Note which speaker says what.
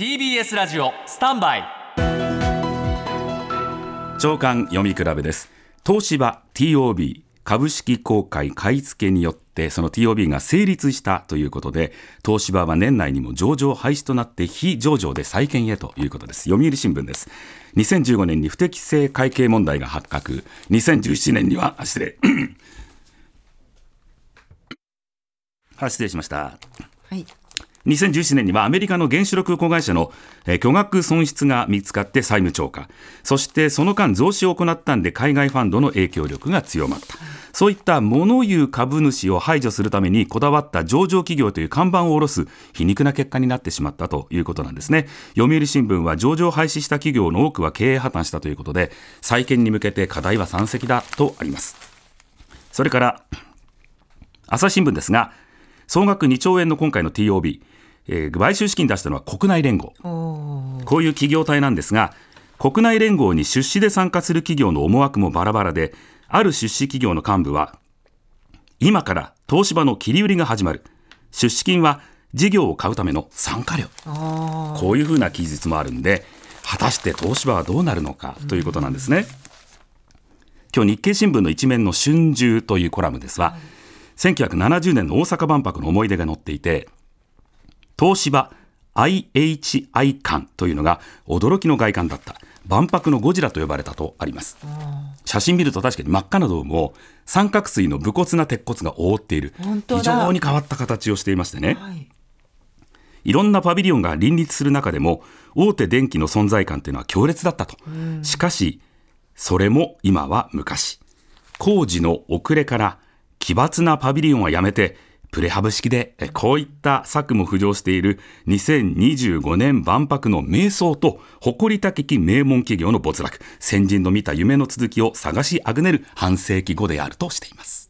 Speaker 1: TBS ラジオスタンバイ。
Speaker 2: 長官読み比べです。東芝 TOB 株式公開買い付けによってその TOB が成立したということで東芝は年内にも上場廃止となって非上場で再建へということです。読売新聞です。2015年に不適正会計問題が発覚。2017年には失礼。失礼しました。
Speaker 3: はい
Speaker 2: 2017年にはアメリカの原子力子会社の、巨額損失が見つかって債務超過そしてその間増資を行ったんで海外ファンドの影響力が強まったそういった物言う株主を排除するためにこだわった上場企業という看板を下ろす皮肉な結果になってしまったということなんですね読売新聞は上場廃止した企業の多くは経営破綻したということで再建に向けて課題は山積だとありますそれから朝日新聞ですが総額2兆円の今回の TOB えー、買収資金出したのは国内連合。こういう企業体なんですが国内連合に出資で参加する企業の思惑もバラバラである出資企業の幹部は今から東芝の切り売りが始まる。出資金は事業を買うための参加料。こういうふうな記述もあるんで果たして東芝はどうなるのかということなんですね、今日日経新聞の一面の春秋というコラムですは、はい、1970年の大阪万博の思い出が載っていて東芝 IHI 館というのが驚きの外観だった。万博のゴジラと呼ばれたとあります。写真見ると確かに真っ赤なドームを三角錐の武骨な鉄骨が覆っている。非常に変わった形をしていましてね、はい、いろんなパビリオンが林立する中でも大手電機の存在感というのは強烈だったと、しかしそれも今は昔。工事の遅れから奇抜なパビリオンはやめてプレハブ式でこういった策も浮上している2025年万博の瞑想と誇り高き名門企業の没落。先人の見た夢の続きを探しあぐねる半世紀後であるとしています。